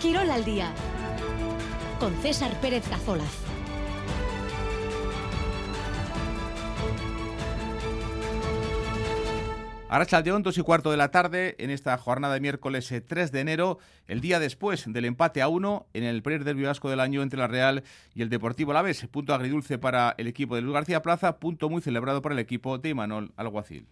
Quirol al día con César Pérez Cazolaz. Ahora Chaldeón, dos y cuarto de la tarde, en esta jornada de miércoles 3 eh, de enero, el día después del empate a uno en el primer derbi vasco del año entre la Real y el Deportivo Alavés. Punto agridulce para el equipo de Luis García Plaza, punto muy celebrado para el equipo de Imanol Alguacil.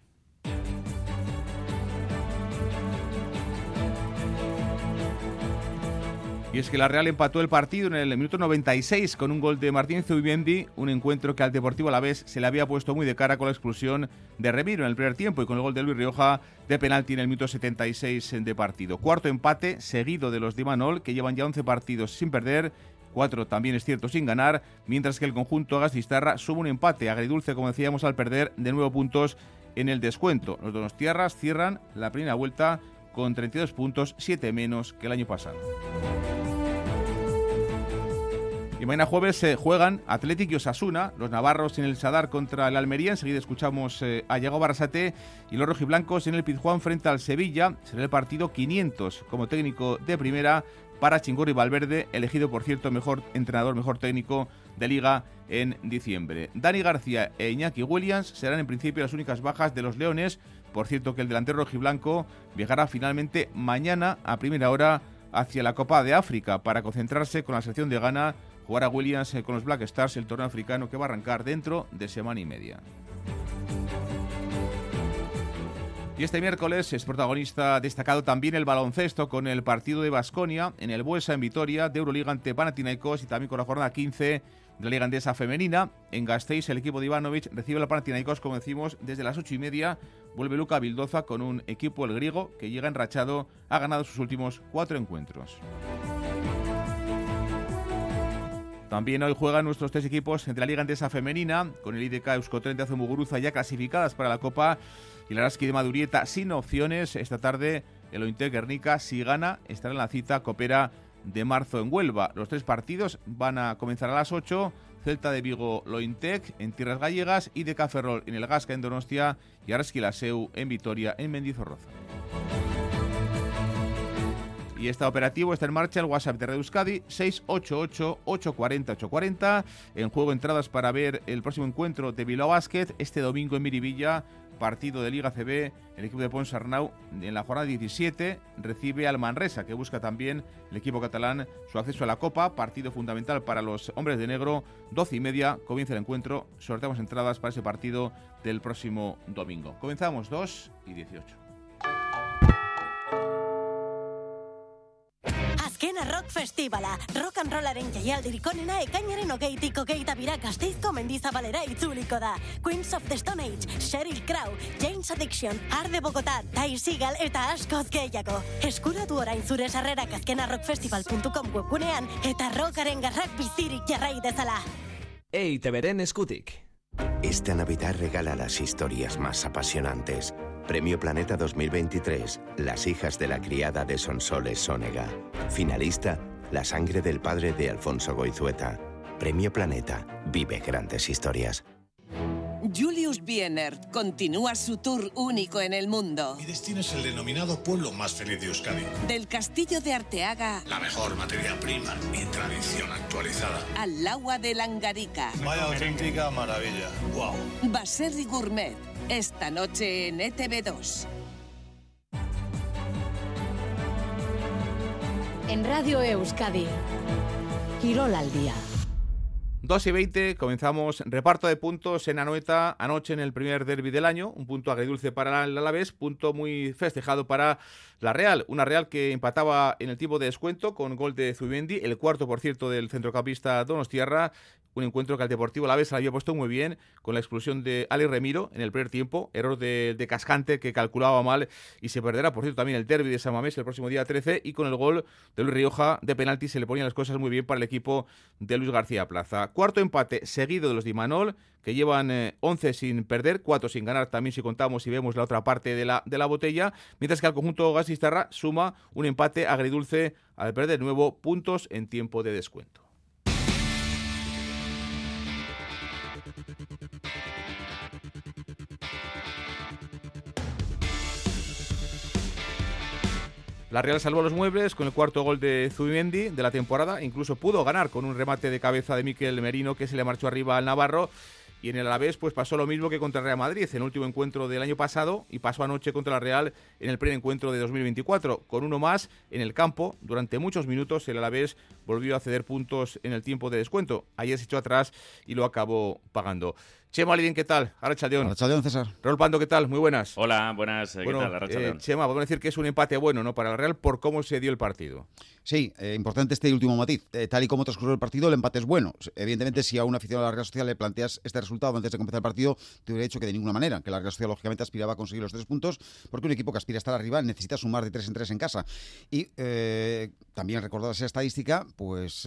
Y es que la Real empató el partido en el minuto 96 con un gol de Martín Zubimendi, un encuentro que al Deportivo a la vez se le había puesto muy de cara con la expulsión de Remiro en el primer tiempo y con el gol de Luis Rioja de penalti en el minuto 76 de partido. Cuarto empate seguido de los de Manol que llevan ya 11 partidos sin perder cuatro también es cierto sin ganar, mientras que el conjunto Gastistarra sube un empate agridulce, como decíamos, al perder de nuevo puntos en el descuento. Los dos tierras cierran la primera vuelta con 32 puntos, 7 menos que el año pasado. Y mañana jueves se juegan Atlético y Osasuna, los navarros en el Sadar contra el Almería. Enseguida escuchamos eh, a Diego Barrasate y los rojiblancos en el Pizjuán frente al Sevilla. Será el partido 500 como técnico de primera para Chingorri Valverde, elegido por cierto mejor entrenador, mejor técnico de liga en diciembre. Dani García e Iñaki Williams serán en principio las únicas bajas de los Leones. Por cierto que el delantero rojiblanco viajará finalmente mañana a primera hora hacia la Copa de África para concentrarse con la selección de Ghana jugar a Williams eh, con los Black Stars el torneo africano que va a arrancar dentro de semana y media. Y este miércoles es protagonista destacado también el baloncesto con el partido de Basconia en el Buesa en Vitoria de Euroliga ante Panathinaikos y también con la jornada 15 de la Liga Andesa Femenina. En Gasteiz el equipo de Ivanovic recibe la Panathinaikos como decimos desde las 8 y media. Vuelve Luca Bildoza con un equipo el griego que llega enrachado, ha ganado sus últimos cuatro encuentros. También hoy juegan nuestros tres equipos de la Liga Andesa Femenina, con el IDK Euskotren de Azumuguruza ya clasificadas para la Copa y la Araski de Madurieta sin opciones. Esta tarde el Ointe Guernica, si gana, estará en la cita Copera de marzo en Huelva. Los tres partidos van a comenzar a las 8. Celta de Vigo Lointec en Tierras Gallegas y de Caferrol en el Gasca en Donostia y Araski Laseu en Vitoria en Mendizorroza y está operativo, está en marcha el WhatsApp de Red Euskadi 688-840-840. En juego entradas para ver el próximo encuentro de Bilbao Basket este domingo en Miribilla, partido de Liga CB. El equipo de Ponsarnau en la jornada 17 recibe al Manresa, que busca también el equipo catalán su acceso a la Copa. Partido fundamental para los hombres de negro. 12 y media comienza el encuentro. Sorteamos entradas para ese partido del próximo domingo. Comenzamos 2 y 18. Azkena Rock Festivala. Rock and rollaren jaialdirik onena ekainaren ogeitik ogeita bira gazteizko mendizabalera itzuliko da. Queens of the Stone Age, Sheryl Crow, James Addiction, Arde Bogotá, Ty Seagal eta askoz gehiago. Eskuratu orain zure sarrerak azkenarrockfestival.com webgunean eta rockaren garrak bizirik jarrai dezala. Ei, te beren eskutik. Esta Navidad regala las historias más apasionantes Premio Planeta 2023, Las hijas de la criada de Sonsoles Sónega. Finalista, La sangre del padre de Alfonso Goizueta. Premio Planeta, vive grandes historias. Julius Bienert continúa su tour único en el mundo. Mi destino es el denominado pueblo más feliz de Euskadi. Del castillo de Arteaga. La mejor materia prima y tradición actualizada. Al agua de Langarica. Vaya auténtica maravilla. ¡Wow! Baserri Gourmet esta noche en ETV2. En Radio Euskadi, Quirol al día. 2 y 20, comenzamos reparto de puntos en Anoeta anoche en el primer derby del año, un punto agridulce para el Alavés, punto muy festejado para la Real, una Real que empataba en el tiempo de descuento con gol de Zubendi, el cuarto por cierto del centrocampista Donostierra, un encuentro que al Deportivo la vez había puesto muy bien con la expulsión de Ali Remiro en el primer tiempo, error de, Cascante que calculaba mal y se perderá, por cierto, también el derby de San Mamés el próximo día 13 y con el gol de Luis Rioja de penalti se le ponían las cosas muy bien para el equipo de Luis García Plaza. Cuarto empate seguido de los de Imanol, que llevan 11 eh, sin perder, 4 sin ganar también si contamos y vemos la otra parte de la, de la botella, mientras que al conjunto Gasistarra suma un empate agridulce al perder de nuevo puntos en tiempo de descuento. La Real salvó los muebles con el cuarto gol de Zubimendi de la temporada, incluso pudo ganar con un remate de cabeza de Miquel Merino que se le marchó arriba al Navarro. Y en el Alavés pues pasó lo mismo que contra Real Madrid en el último encuentro del año pasado y pasó anoche contra la Real en el primer encuentro de 2024 con uno más en el campo durante muchos minutos el Alavés volvió a ceder puntos en el tiempo de descuento. Ayer se echó atrás y lo acabó pagando Chema bien, ¿qué tal? Arrachaldeón. Arrachaldeón, César. Raúl Pando, ¿qué tal? Muy buenas. Hola, buenas. ¿Qué bueno, tal? Arrachaldeón. Eh, Chema, vamos a decir que es un empate bueno, ¿no? Para el Real por cómo se dio el partido. Sí, eh, importante este último matiz. Eh, tal y como transcurrió el partido, el empate es bueno. Evidentemente, si a un aficionado de la Real Sociedad le planteas este resultado antes de comenzar el partido, te hubiera dicho que de ninguna manera, que la Real Sociedad lógicamente aspiraba a conseguir los tres puntos, porque un equipo que aspira a estar arriba necesita sumar de tres en tres en casa. Y eh, también recordar esa estadística, pues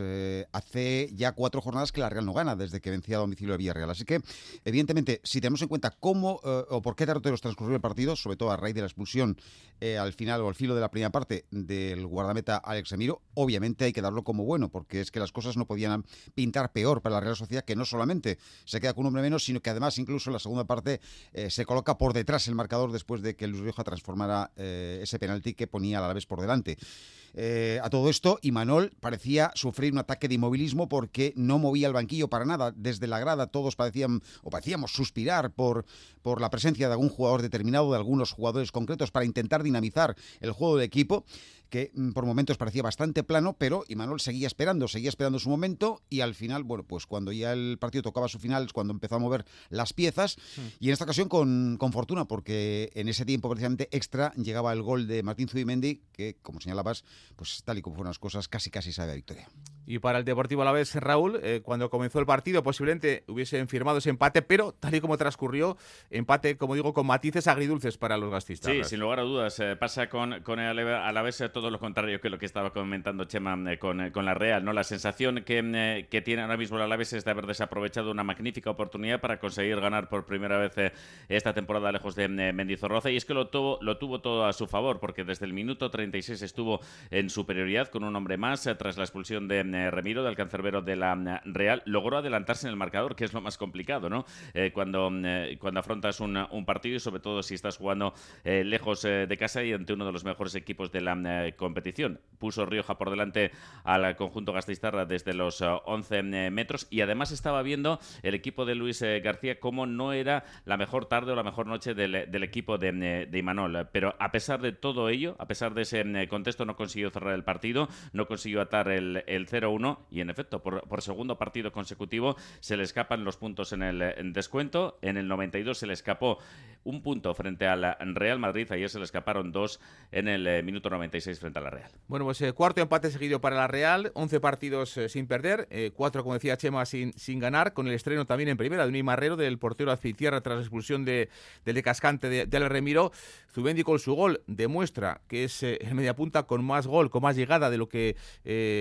hace ya cuatro jornadas que la Real no gana desde que vencía a domicilio de Villarreal. Así que, evidentemente, si tenemos en cuenta cómo o por qué derroteros transcurrió el partido, sobre todo a raíz de la expulsión al final o al filo de la primera parte del guardameta Alex Emiro, obviamente hay que darlo como bueno, porque es que las cosas no podían pintar peor para la Real Sociedad, que no solamente se queda con un hombre menos, sino que además incluso en la segunda parte eh, se coloca por detrás el marcador después de que Luis Rioja transformara eh, ese penalti que ponía a la vez por delante. Eh, a todo esto, Imanol parecía sufrir un ataque de inmovilismo porque no movía el banquillo para nada. Desde la grada todos parecían o parecíamos suspirar por, por la presencia de algún jugador determinado, de algunos jugadores concretos para intentar dinamizar el juego de equipo que mm, por momentos parecía bastante plano, pero Imanol seguía esperando, seguía esperando su momento y al final, bueno, pues cuando ya el partido tocaba su final es cuando empezó a mover las piezas hmm. y en esta ocasión con, con, fortuna, porque en ese tiempo precisamente extra llegaba el gol de Martín Zubimendi, que como señalabas, pues tal y como fueron las cosas, casi casi sabe a victoria. Y para el Deportivo a la vez, Raúl, eh, cuando comenzó el partido posiblemente hubiesen firmado ese empate, pero tal y como transcurrió, empate, como digo, con matices agridulces para los gastistas. Sí, sin lugar a dudas. Eh, pasa con, con el Alavés eh, todo lo contrario que lo que estaba comentando Chema con, con, la Real. ¿no? La sensación que, que, tiene ahora mismo el Alavés es de haber desaprovechado una magnífica oportunidad para conseguir ganar por primera vez esta temporada lejos de Mendizorroza. Y es que lo tuvo, lo tuvo todo a su favor, porque desde el minuto 36 estuvo en superioridad con un hombre más tras la expulsión de eh, Remiro, del cancerbero de la mm, Real, logró adelantarse en el marcador, que es lo más complicado, ¿no? Eh, cuando, eh, cuando afrontas un, partido y sobre todo si estás jugando lejos de casa y ante uno de los mejores equipos de la competición. Puso Rioja por delante al conjunto Gasteiztarra desde los 11 metros y además estaba viendo el equipo de Luis García como no era la mejor tarde o la mejor noche del, equipo de, de, Imanol. Pero a pesar de todo ello, a pesar de ese contexto, no consiguió cerrar el partido, no consiguió atar el, el 0 0-1 y en efecto, por, segundo partido consecutivo se le escapan los puntos en el descuento. En el 92 se le escapó un punto frente al Real Madrid. Ayer se le escaparon dos en el eh, minuto 96 frente a la Real. Bueno, pues eh, cuarto empate seguido para la Real, 11 partidos eh, sin perder, cuatro, como decía Chema, sin, sin ganar, con el estreno también en primera de un Marrero del portero Azpitierra tras la expulsión de, del de Cascante de, del Remiro. Zubendi con su gol demuestra que es el mediapunta con más gol, con más llegada de lo que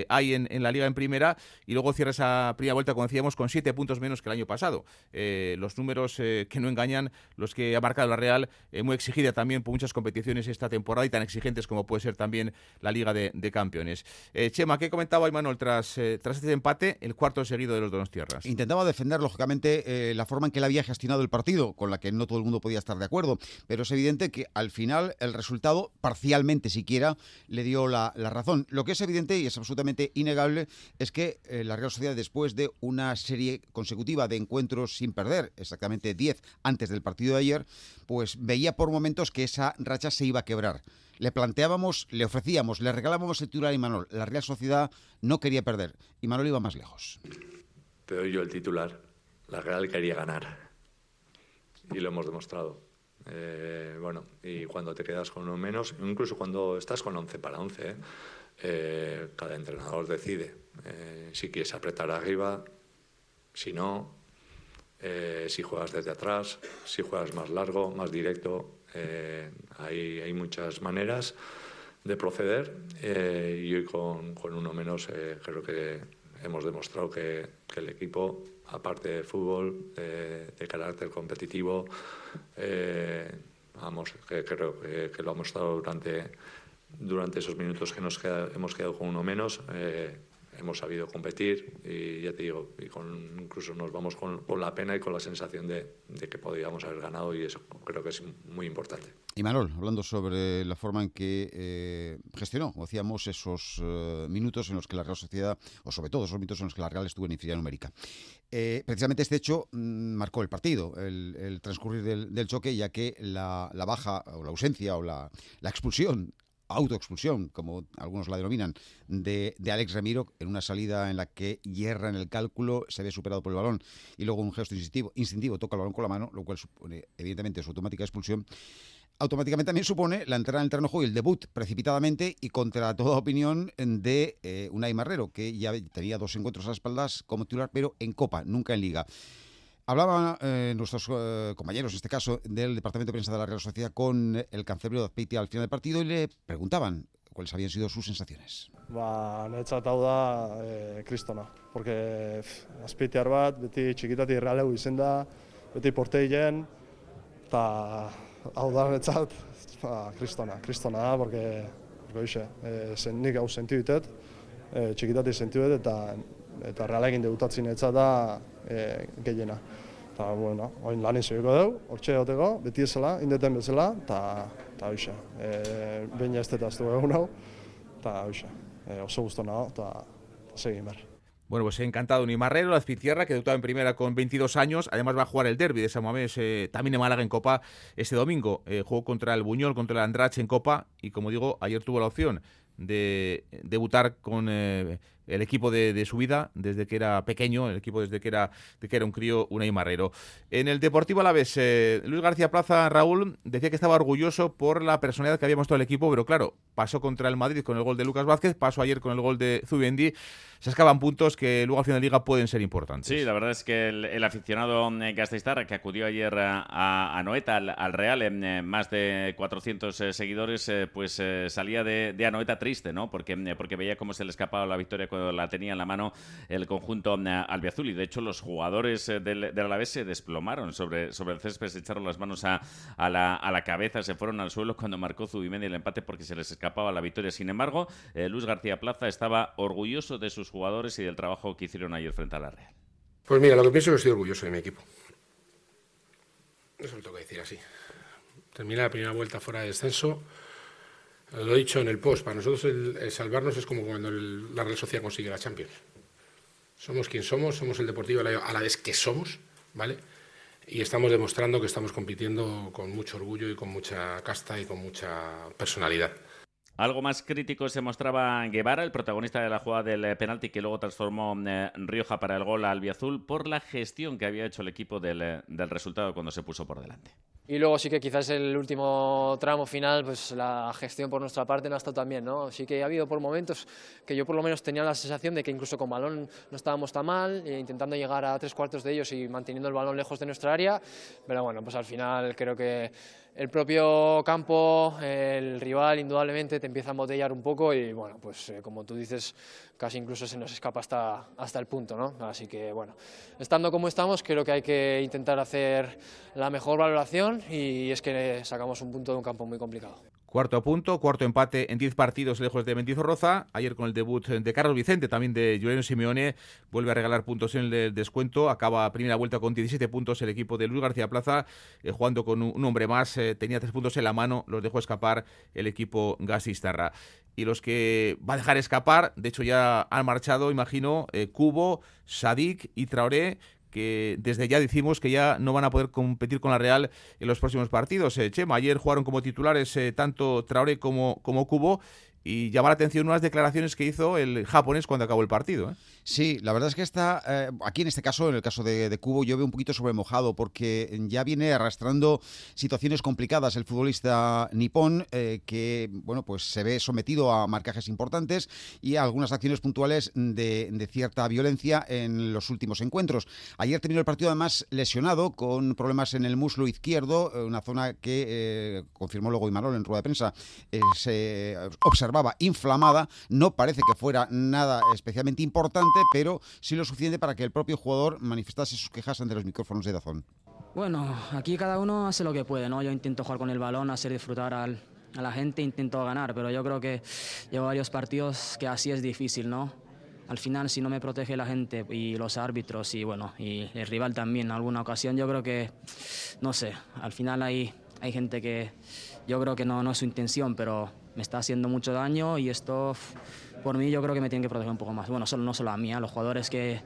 hay en, en, la liga en primera y luego cierra esa primera vuelta, como decíamos, con siete puntos menos que el año pasado. los números que no engañan, los que ha la Real, eh, muy exigida también por muchas competiciones esta temporada y tan exigentes como puede ser también la Liga de, Campeones. Eh, Chema, ¿qué comentaba Imanol tras, eh, tras este empate, el cuarto seguido de los dos tierras? Intentaba defender, lógicamente, la forma en que él había gestionado el partido, con la que no todo el mundo podía estar de acuerdo, pero es evidente que al final el resultado, parcialmente siquiera, le dio la, la razón. Lo que es evidente y es absolutamente innegable es que la Real Sociedad, después de una serie consecutiva de encuentros sin perder, exactamente 10 antes del partido de ayer, pues veía por momentos que esa racha se iba a quebrar. Le planteábamos, le ofrecíamos, le regalábamos el titular a Imanol. La Real Sociedad no quería perder. Imanol iba más lejos. Te doy yo el titular. La Real quería ganar. Y lo hemos demostrado. Eh, bueno, y cuando te quedas con uno menos, incluso cuando estás con 11 para 11, eh, cada entrenador decide eh, si quieres apretar arriba, si no, eh, si juegas desde atrás, si juegas más largo, más directo. Eh, hay, hay, muchas maneras de proceder eh, y hoy con, con uno menos creo que hemos demostrado que, que, el equipo, aparte de fútbol, de carácter competitivo, vamos, que creo que, que, lo hemos estado durante, durante esos minutos que nos hemos quedado con uno menos hemos sabido competir y ya te digo, y con, incluso nos vamos con, con, la pena y con la sensación de, de, que podríamos haber ganado y eso creo que es muy importante. Y Manuel, hablando sobre la forma en que eh, gestionó, decíamos, esos eh, minutos en los que la Real Sociedad, o sobre todo esos minutos en los que la Real estuvo en inferioridad numérica. Eh, precisamente este hecho mmm, marcó el partido, el, el transcurrir del, del, choque, ya que la, la, baja o la ausencia o la, la expulsión autoexpulsión, como algunos la denominan, de, de, Alex Ramiro en una salida en la que hierra en el cálculo, se ve superado por el balón y luego un gesto instintivo, toca el balón con la mano, lo cual supone evidentemente su automática expulsión. Automáticamente también supone la entrada en el terreno juego y el debut precipitadamente y contra toda opinión de eh, Unai Marrero, que ya tenía dos encuentros a espaldas como titular, pero en Copa, nunca en Liga. Hablaban eh, nuestros eh, compañeros, en este caso, del Departamento de Prensa de la Real Sociedad con el cancerbero de Azpeitia al final del partido y le preguntaban cuáles habían sido sus sensaciones. Ba, netzat hau da e, kristona, porque azpeitiar bat, beti txikitatik realeu izen da, beti porteilen, eta hau da netzat, ba, kristona, kristona porque, porque e, zen, nik hau sentiu ditet, e, txikitatik sentiu ditet, eta, eta realekin debutatzen netzat da e, gehiena. Eta, bueno, oin lan izuiko dugu, hortxe egoteko, beti ezela, indeten bezala, eta, eta hoxe, e, behin ez dut egun hau, eta hoxe, e, oso guztu nago, eta, segin behar. Bueno, pues encantado Ni Marrero, la Azpitierra, que debutaba en primera con 22 años. Además va a jugar el derby de San Mamés eh, también en Málaga en Copa este domingo. Eh, jugó contra el Buñol, contra el Andrache en Copa y como digo, ayer tuvo la opción de debutar con eh, el equipo de, de, su vida desde que era pequeño, el equipo desde que era, de que era un crío, Unai Marrero. En el Deportivo Alavés, eh, Luis García Plaza, Raúl, decía que estaba orgulloso por la personalidad que había mostrado el equipo, pero claro, pasó contra el Madrid con el gol de Lucas Vázquez, pasó ayer con el gol de Zubendi, se escaban puntos que luego al final de liga pueden ser importantes. Sí, la verdad es que el, el aficionado eh, Gasteiztarra que acudió ayer a, a Noeta, al, al, Real, en eh, más de 400 eh, seguidores, pues salía de, de, Anoeta triste, ¿no? Porque, porque veía cómo se le escapaba la victoria cuando la tenía en la mano el conjunto albiazul y de hecho los jugadores del, del Alavés se desplomaron sobre, el césped, se echaron las manos a, la, a la cabeza, se fueron al suelo cuando marcó Zubimendi el empate porque se les escapaba la victoria. Sin embargo, Luis García Plaza estaba orgulloso de sus jugadores y del trabajo que hicieron ayer frente a la Real? Pues mira, lo que pienso es que estoy orgulloso de mi equipo. Eso lo tengo que decir así. Terminé la primera vuelta fuera de descenso. Lo he dicho en el post, para nosotros el, salvarnos es como cuando la Real Sociedad consigue la Champions. Somos quien somos, somos el Deportivo a la vez que somos, ¿vale? Y estamos demostrando que estamos compitiendo con mucho orgullo y con mucha casta y con mucha personalidad. Algo más crítico se mostraba Guevara, el protagonista de la jugada del penalti que luego transformó eh, Rioja para el gol al Albiazul por la gestión que había hecho el equipo del, eh, del, resultado cuando se puso por delante. Y luego sí que quizás el último tramo final, pues la gestión por nuestra parte no ha estado tan bien, ¿no? Sí que ha habido por momentos que yo por lo menos tenía la sensación de que incluso con balón no estábamos tan mal, e intentando llegar a tres cuartos de ellos y manteniendo el balón lejos de nuestra área, pero bueno, pues al final creo que el propio campo, el rival indudablemente te empieza a embotellar un poco y bueno, pues eh, como tú dices, casi incluso se nos escapa hasta, hasta el punto, ¿no? Así que bueno, estando como estamos, creo que hay que intentar hacer la mejor valoración y es que sacamos un punto de un campo muy complicado. Cuarto punto, cuarto empate en 10 partidos lejos de Mendizorroza. Ayer con el debut de Carlos Vicente, también de Juliano Simeone, vuelve a regalar puntos en el descuento. Acaba primera vuelta con 17 puntos el equipo de Luis García Plaza, eh, jugando con un, hombre más. Eh, tenía tres puntos en la mano, los dejó escapar el equipo Gasistarra. Y los que va a dejar escapar, de hecho ya han marchado, imagino, eh, Cubo, Sadik y Traoré, que desde ya decimos que ya no van a poder competir con la Real en los próximos partidos. Eh, Chema, ayer jugaron como titulares eh, tanto Traoré como, como Cubo y llama la atención unas declaraciones que hizo el japonés cuando acabó el partido. ¿eh? Sí, la verdad es que está, eh, aquí en este caso, en el caso de, Cubo, yo veo un poquito sobremojado porque ya viene arrastrando situaciones complicadas el futbolista nipón, eh, que bueno, pues se ve sometido a marcajes importantes y a algunas acciones puntuales de, cierta violencia en los últimos encuentros. Ayer terminó el partido además lesionado, con problemas en el muslo izquierdo, una zona que confirmó luego Imanol en rueda de prensa, se inflamada. No parece que fuera nada especialmente importante, pero sí lo suficiente para que el propio jugador manifestase sus quejas ante los micrófonos de Dazón. Bueno, aquí cada uno hace lo que puede, ¿no? Yo intento jugar con el balón, hacer disfrutar a la gente, intento ganar, pero yo creo que llevo varios partidos que así es difícil, ¿no? al final si no me protege la gente y los árbitros y bueno, y el rival también en alguna ocasión, yo creo que, no sé, al final hay, hay gente que yo creo que no, no es su intención, pero me está haciendo mucho daño y esto por mí yo creo que me tienen que proteger un poco más. Bueno, solo, no solo a mí, a los jugadores que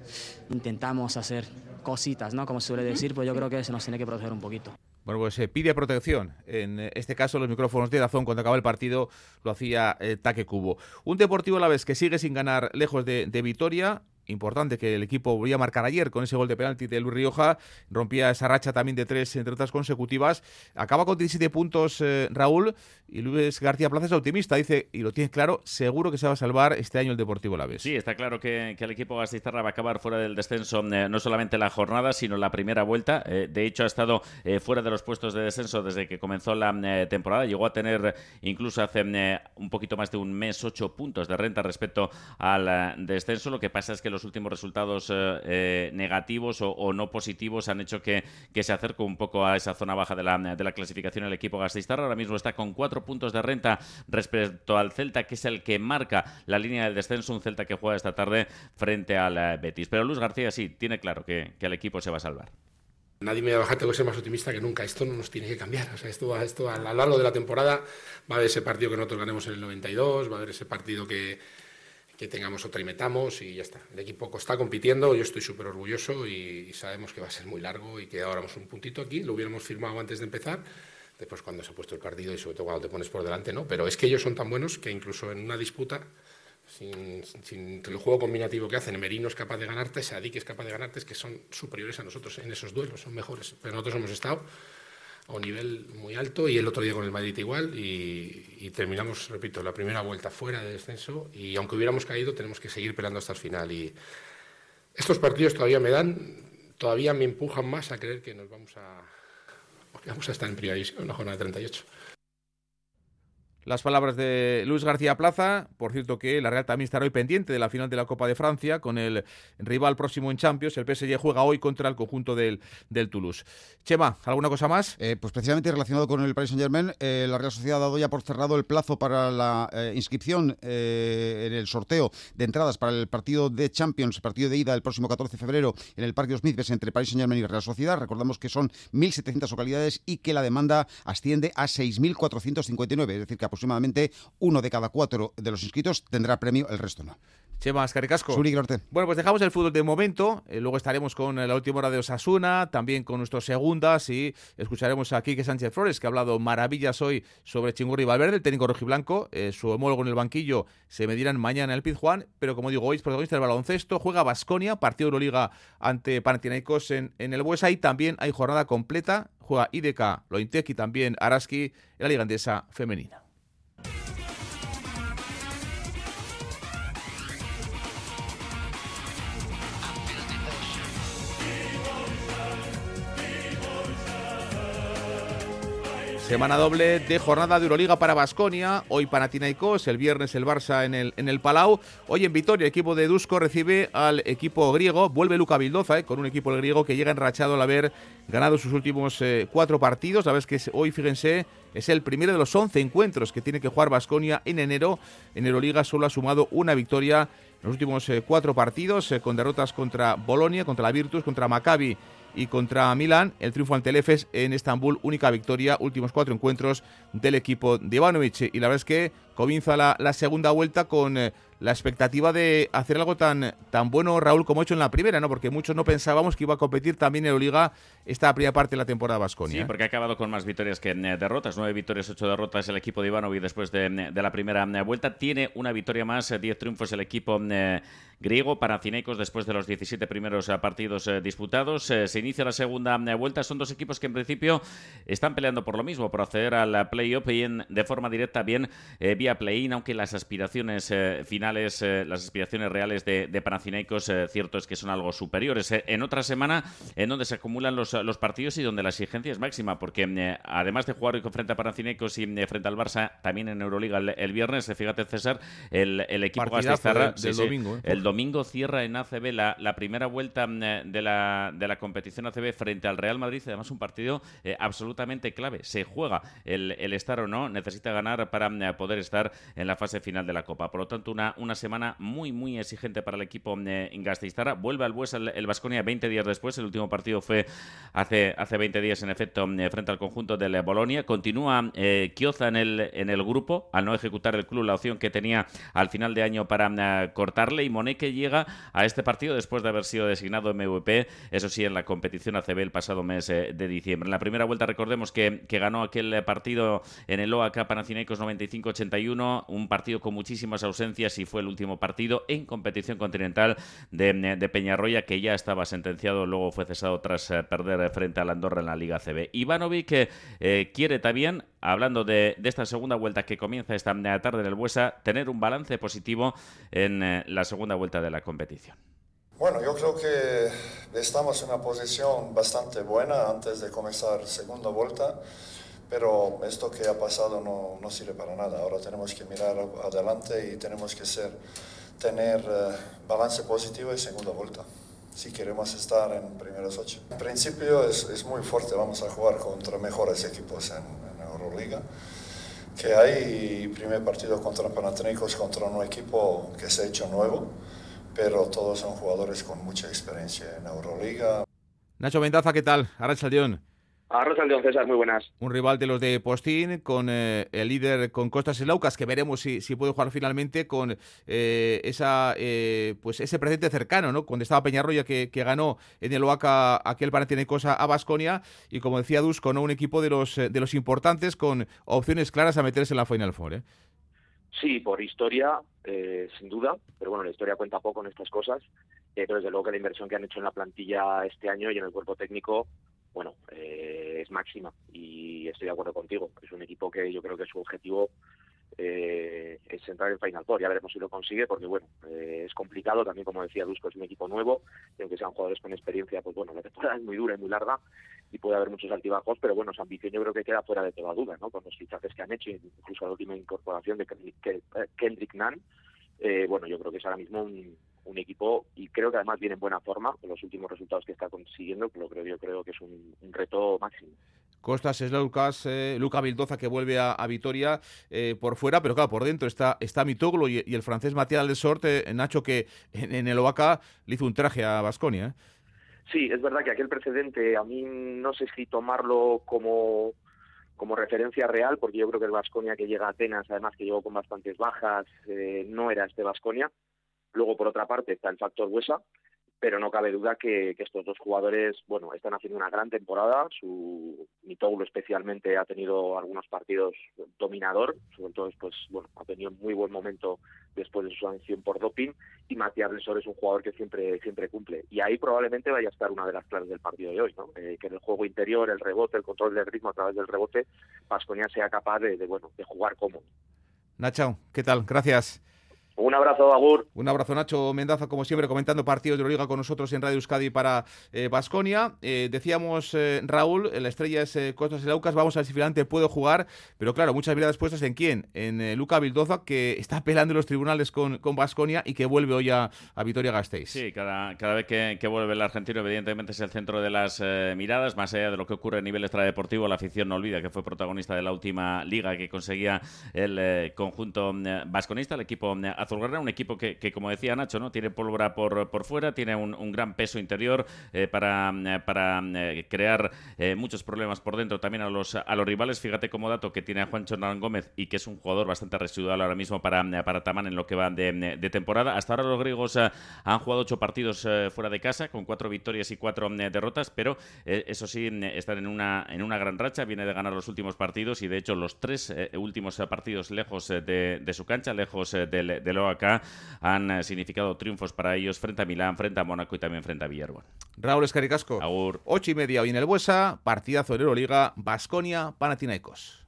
intentamos hacer cositas, ¿no? Como se suele decir, pues yo creo que se nos tiene que proteger un poquito. Bueno, pues se pide protección. En este caso, los micrófonos de Dazón, cuando acaba el partido, lo hacía eh, Taque Cubo. Un Deportivo a la vez que sigue sin ganar lejos de, de Vitoria importante que el equipo volvía a marcar ayer con ese gol de penalti de Luis Rioja, rompía esa racha también de tres entre otras consecutivas, acaba con 17 puntos eh, Raúl y Luis García Plaza es optimista, dice, y lo tiene claro, seguro que se va a salvar este año el Deportivo La Vez. Sí, está claro que, el equipo Gastistarra va a acabar fuera del descenso eh, no solamente la jornada, sino la primera vuelta, eh, de hecho ha estado fuera de los puestos de descenso desde que comenzó la temporada, llegó a tener incluso hace un poquito más de un mes ocho puntos de renta respecto al descenso, lo que pasa es que los últimos resultados eh, eh, negativos o, no positivos han hecho que, se acerque un poco a esa zona baja de la, de la clasificación el equipo Gastistarra. Ahora mismo está con cuatro puntos de renta respecto al Celta, que es el que marca la línea del descenso, un Celta que juega esta tarde frente al eh, Betis. Pero Luis García sí, tiene claro que, el equipo se va a salvar. Nadie me va a bajar, tengo que ser más optimista que nunca. Esto no nos tiene que cambiar. O sea, esto, esto a lo largo de la temporada va a haber ese partido que nosotros ganemos en el 92, va a haber ese partido que, que tengamos otra y metamos y ya está. El equipo está compitiendo, yo estoy súper orgulloso y, sabemos que va a ser muy largo y que ahora vamos un puntito aquí, lo hubiéramos firmado antes de empezar, después cuando se ha puesto el partido y sobre todo cuando te pones por delante, ¿no? Pero es que ellos son tan buenos que incluso en una disputa, sin, el juego combinativo que hacen, Merino es capaz de ganarte, Sadik es capaz de ganarte, es que son superiores a nosotros en esos duelos, son mejores, pero nosotros hemos estado a nivel muy alto y el otro día con el Madrid igual y, terminamos, repito, la primera vuelta fuera de descenso y aunque hubiéramos caído tenemos que seguir peleando hasta el final y estos partidos todavía me dan, todavía me empujan más a creer que nos vamos a, vamos a estar en primera división en la jornada de 38. Las palabras de Luis García Plaza, por cierto que la Real también estará hoy pendiente de la final de la Copa de Francia con el rival próximo en Champions. El PSG juega hoy contra el conjunto del, del Toulouse. Chema, ¿alguna cosa más? Eh, pues precisamente relacionado con el Paris Saint Germain, eh, la Real Sociedad ha dado ya por cerrado el plazo para la eh, inscripción en el sorteo de entradas para el partido de Champions, partido de ida el próximo 14 de febrero en el Parque Smith entre Paris Saint Germain y Real Sociedad. Recordamos que son 1.700 localidades y que la demanda asciende a 6.459, es decir, que aproximadamente uno de cada cuatro de los inscritos tendrá premio, el resto no. Chema Caricasco. Norte. Bueno, pues dejamos el fútbol de momento. Eh, luego estaremos con la última hora de Osasuna, también con nuestros segundas y escucharemos a Quique Sánchez Flores, que ha hablado maravillas hoy sobre Chingurri Valverde, el técnico rojiblanco. Eh, su homólogo en el banquillo se medirán mañana en el Pizjuán, pero como digo, hoy es protagonista del baloncesto. Juega Basconia, partido de Euroliga ante Panathinaikos en, en el Buesa y también hay jornada completa. Juega IDK, Lointec y también Araski en la Liga Andesa femenina. Semana doble de jornada de Euroliga para Basconia. Hoy Panathinaikos, el viernes el Barça en el, en el Palau. Hoy en Vitoria, el equipo de Dusko recibe al equipo griego. Vuelve Luca Vildoza eh, con un equipo griego que llega enrachado al haber ganado sus últimos eh, cuatro partidos. Vez que hoy, fíjense, es el primero de los 11 encuentros que tiene que jugar Basconia en enero. En Euroliga solo ha sumado una victoria en los últimos eh, cuatro partidos, con derrotas contra Bolonia, contra la Virtus, contra Maccabi y contra Milán. El triunfo ante el Efes en Estambul, única victoria, últimos cuatro encuentros del equipo de Ivanovic. Y la verdad es que comienza la, la segunda vuelta con eh, la expectativa de hacer algo tan, tan bueno, Raúl, como ha hecho en la primera, ¿no? Porque muchos no pensábamos que iba a competir también en Liga esta primera parte de la temporada Vasconia. Sí, ¿eh? porque ha acabado con más victorias que eh, derrotas. Nueve victorias, ocho derrotas el equipo de Ivanovic después de, de, la primera vuelta. Tiene una victoria más, diez triunfos el equipo griego. para Cinecos después de los 17 primeros partidos disputados. se inicia la segunda vuelta. Son dos equipos que en principio están peleando por lo mismo, por acceder al playoff y en, de forma directa bien vía play-in, aunque las aspiraciones finales, las aspiraciones reales de, de Panathinaikos, cierto es que son algo superiores. en otra semana en donde se acumulan los, los partidos y donde la exigencia es máxima, porque además de jugar hoy frente a Panathinaikos y frente al Barça, también en Euroliga el, viernes, fíjate César, el, el equipo Gastizarra del domingo, el domingo cierra en ACB la, la primera vuelta de la, de la competición ACB frente al Real Madrid, además un partido absolutamente clave. Se juega el, el estar o no, necesita ganar para poder estar en la fase final de la Copa. Por lo tanto, una, una semana muy, muy exigente para el equipo eh, Gasteiztarra. Vuelve al Buesa el Vasconia 20 días después. El último partido fue hace, hace 20 días, en efecto, eh, frente al conjunto del Bolonia. Continúa eh, Kioza en el, en el grupo, al no ejecutar el club la opción que tenía al final de año para eh, cortarle. Y Moneke llega a este partido después de haber sido designado MVP, eso sí, en la competición ACB el pasado mes de diciembre. En la primera vuelta, recordemos que, que ganó aquel partido en el OAK Panathinaikos 95-81, un partido con muchísimas ausencias y fue el último partido en competición continental de, Peñarroya, que ya estaba sentenciado, luego fue cesado tras eh, perder frente al Andorra en la Liga CB. Ivanovic eh, quiere también, hablando de, esta segunda vuelta que comienza esta tarde en el Buesa, tener un balance positivo en eh, la segunda vuelta de la competición. Bueno, yo creo que estamos en una posición bastante buena antes de comenzar segunda vuelta, pero esto que ha pasado no, no sirve para nada. Ahora tenemos que mirar adelante y tenemos que ser, tener uh, balance positivo en segunda vuelta si queremos estar en primeros ocho. En principio es, es muy fuerte, vamos a jugar contra mejores equipos en, en Euroliga que hay primer partido contra Panathinaikos contra un equipo que se ha hecho nuevo pero todos son jugadores con mucha experiencia en Euroliga. Nacho Mendaza, ¿qué tal? Arrachaldeón. Arrachaldeón, César, muy buenas. Un rival de los de Postín con eh, el líder con Costas Elaucas, que veremos si, si puede jugar finalmente con eh, esa eh, pues ese presente cercano, ¿no? Cuando estaba Peñarroya que, que ganó en el OACA aquel Panathinaikos a Basconia y como decía Dusko, ¿no? Un equipo de los de los importantes con opciones claras a meterse en la Final Four. Sí, por historia, sin duda, pero bueno, la historia cuenta poco en estas cosas, pero desde luego que la inversión que han hecho en la plantilla este año y en el cuerpo técnico, bueno, eh, es máxima y estoy de acuerdo contigo. Es un equipo que yo creo que su objetivo eh, es entrar en Final Four. Ya veremos si lo consigue, porque bueno, eh, es complicado. También, como decía Dusko, es un equipo nuevo, y aunque sean jugadores con experiencia, pues bueno, la temporada es muy dura y muy larga y puede haber muchos altibajos, pero bueno, su ambición yo creo que queda fuera de toda duda, ¿no? Con los fichajes que han hecho, incluso la última incorporación de Kendrick Nunn, eh, bueno, yo creo que es ahora mismo un, un equipo y creo que además viene en buena forma con los últimos resultados que está consiguiendo, lo creo yo creo que es un, un reto máximo. Costas es Lucas, eh, Luca Vildoza que vuelve a, a Vitoria eh, por fuera, pero claro, por dentro está, está Mitoglo y, y el francés Matías de Sorte, eh, Nacho, que en, en el Oaca le hizo un traje a Basconia. Sí, es verdad que aquel precedente a mí no sé si tomarlo como como referencia real, porque yo creo que el Vasconia que llega a Atenas, además que llegó con bastantes bajas, eh, no era este Vasconia. Luego, por otra parte, está el factor Huesa, pero no cabe duda que, estos dos jugadores, bueno, están haciendo una gran temporada. Su Mitoglu especialmente ha tenido algunos partidos dominador, sobre todo, pues, bueno, ha tenido un muy buen momento después de su sanción por doping y Matías Lesor es un jugador que siempre siempre cumple y ahí probablemente vaya a estar una de las claves del partido de hoy, ¿no? Eh, que en el juego interior, el rebote, el control del ritmo a través del rebote, Pasconia sea capaz de bueno, de jugar cómodo. Nacho, ¿qué tal? Gracias. Un abrazo, Agur. Un abrazo, Nacho Mendaza, como siempre, comentando partidos de Euroliga con nosotros en Radio Euskadi para Basconia. Eh, eh, decíamos, eh, Raúl, la estrella es eh, Costas Elaucas. Vamos a ver si finalmente puede jugar. Pero claro, muchas miradas puestas en quién? En Luca Vildoza, que está apelando en los tribunales con Basconia y que vuelve hoy a, a Vitoria Gasteiz. Sí, cada, cada vez que, que, vuelve el argentino, evidentemente es el centro de las miradas. Más allá de lo que ocurre a nivel extradeportivo, la afición no olvida que fue protagonista de la última liga que conseguía el conjunto vasconista, el equipo azulgrana, un equipo que, que, como decía Nacho, ¿no? tiene pólvora por, por fuera, tiene un, un gran peso interior eh, para, para eh, crear eh, muchos problemas por dentro también a los, a los rivales. Fíjate como dato que tiene a Juancho Hernán Gómez y que es un jugador bastante residual ahora mismo para, para Tamán en lo que va de, de temporada. Hasta ahora los griegos han jugado ocho partidos fuera de casa con cuatro victorias y cuatro derrotas, pero eso sí, están en una, en una gran racha. Viene de ganar los últimos partidos y de hecho los tres últimos partidos lejos de, de su cancha, lejos del, del OAK, han significado triunfos para ellos frente a Milán, frente a Mónaco y también frente a Villarreal. Raúl Escaricasco. Agur. Ocho y media hoy en el Buesa, partidazo de Euroliga, Basconia, Panathinaikos.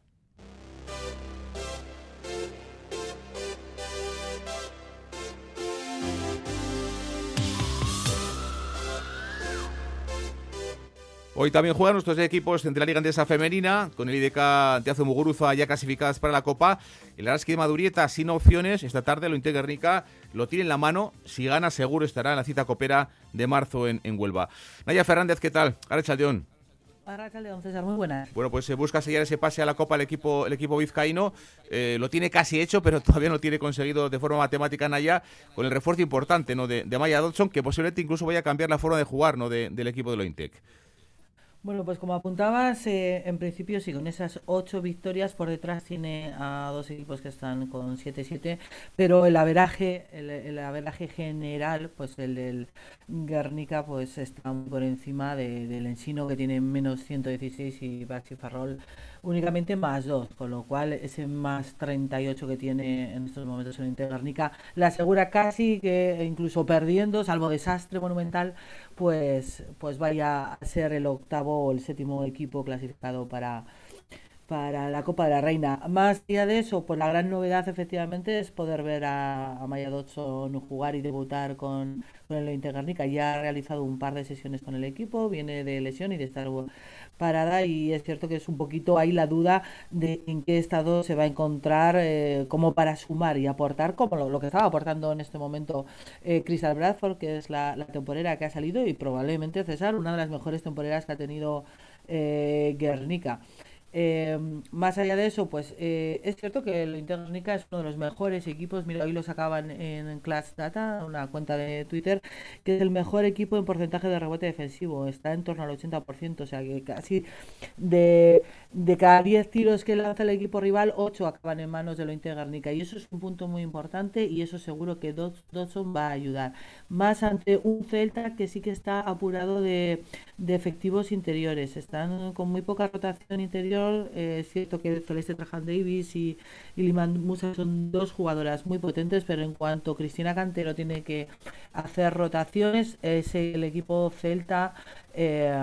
Hoy también juegan nuestros equipos de la Liga Andesa Femenina, con el IDK de Azumuguruza ya clasificadas para la Copa. El Araski de Madurieta sin opciones. Esta tarde lo Guernica lo tiene en la mano. Si gana, seguro estará en la cita copera de marzo en, en Huelva. Naya Fernández, ¿qué tal? Arachaldeón. León César, muy buenas. Bueno, pues se busca sellar ese pase a la Copa el equipo, el equipo vizcaíno. Eh, lo tiene casi hecho, pero todavía no tiene conseguido de forma matemática Naya, con el refuerzo importante ¿no? de, de Maya Dodson, que posiblemente incluso vaya a cambiar la forma de jugar ¿no? del equipo de Lointec. Bueno, pues como apuntabas, eh, en principio sí, con esas ocho victorias por detrás tiene a dos equipos que están con 7-7, pero el averaje, el, averaje general, pues el del Guernica, pues está por encima del Ensino que tiene menos 116 y Baxi Farrol únicamente más 2, con lo cual ese más 38 que tiene en estos momentos el Inter Guernica la asegura casi que incluso perdiendo, salvo desastre monumental, pues, pues vaya a ser el octavo o el séptimo equipo clasificado para, para la Copa de la Reina. Más allá de eso, pues la gran novedad efectivamente es poder ver a, a Maya Dodson jugar y debutar con, con el Intergarnica. Ya ha realizado un par de sesiones con el equipo, viene de lesión y de estar parada y es cierto que es un poquito ahí la duda de en qué estado se va a encontrar eh, como para sumar y aportar como lo, que estaba aportando en este momento eh, Crystal Bradford, que es la, la, temporera que ha salido y probablemente César, una de las mejores temporeras que ha tenido eh, Guernica. Eh, más allá de eso, pues eh, es cierto que el Internica es uno de los mejores equipos. Mira, hoy lo sacaban en Class Data, una cuenta de Twitter, que es el mejor equipo en porcentaje de rebote defensivo. Está en torno al 80%, o sea que casi de, de cada 10 tiros que lanza el equipo rival, 8 acaban en manos de lo Internica. Y eso es un punto muy importante y eso seguro que Dodson va a ayudar. Más ante un Celta que sí que está apurado de, de efectivos interiores. Están con muy poca rotación interior eh, es cierto que Celeste Trajan Davis y, y Liman Musa son dos jugadoras muy potentes, pero en cuanto Cristina Cantero tiene que hacer rotaciones, es el equipo Celta eh,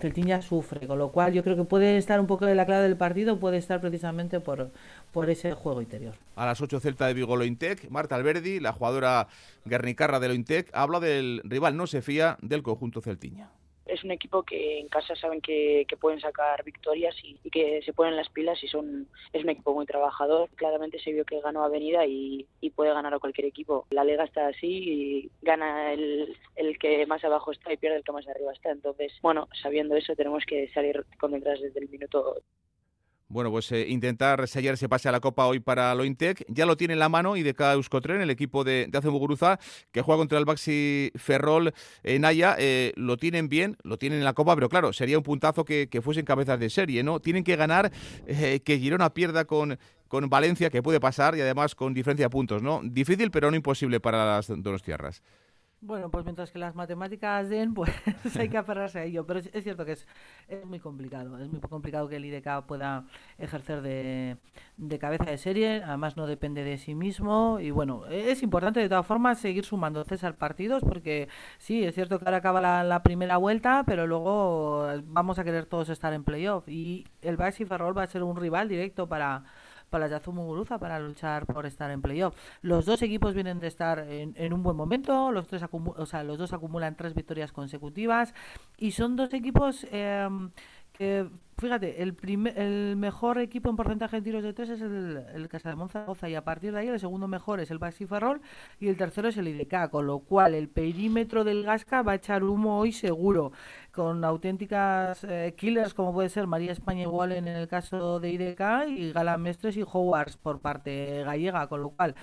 Celtiña sufre, con lo cual yo creo que puede estar un poco la clave del partido, puede estar precisamente por, por ese juego interior. A las 8 Celta de Vigo Lointec, Marta Alberdi, la jugadora guernicarra de Lointec, habla del rival, no se fía del conjunto Celtiña es un equipo que en casa saben que, pueden sacar victorias y, que se ponen las pilas y son es un equipo muy trabajador. Claramente se vio que ganó Avenida y, puede ganar a cualquier equipo. La liga está así y gana el, el que más abajo está y pierde el que más arriba está. Entonces, bueno, sabiendo eso tenemos que salir con detrás desde el minuto bueno, pues eh, intentar sellar ese pase a la Copa hoy para Lointec. Ya lo tiene en la mano y de cada Euskotren, el equipo de, de que juega contra el Baxi Ferrol en Haya, eh, lo tienen bien, lo tienen en la Copa, pero claro, sería un puntazo que, que fuesen cabezas de serie, ¿no? Tienen que ganar, eh, que Girona pierda con, con Valencia, que puede pasar, y además con diferencia de puntos, ¿no? Difícil, pero no imposible para las dos tierras. Bueno, pues mientras que las matemáticas den, pues hay que aferrarse a ello. Pero es, cierto que es, es, muy complicado. Es muy complicado que el IDK pueda ejercer de, de, cabeza de serie. Además, no depende de sí mismo. Y bueno, es importante de todas formas seguir sumando César partidos, porque sí, es cierto que ahora acaba la, primera vuelta, pero luego vamos a querer todos estar en playoff. Y el Baxi Ferrol va a ser un rival directo para para Yazu Muguruza para luchar por estar en playoff. Los dos equipos vienen de estar en, un buen momento, los, tres o sea, los dos acumulan tres victorias consecutivas y son dos equipos eh, que fíjate, el, primer, el mejor equipo en porcentaje de tiros de tres es el, el Casa de Monzaragoza y a partir de ahí el segundo mejor es el Baxi Ferrol y el tercero es el IDK, con lo cual el perímetro del Gasca va a echar humo hoy seguro, con auténticas eh, killers como puede ser María España igual en el caso de IDK y Galán Mestres y Howards por parte gallega, con lo cual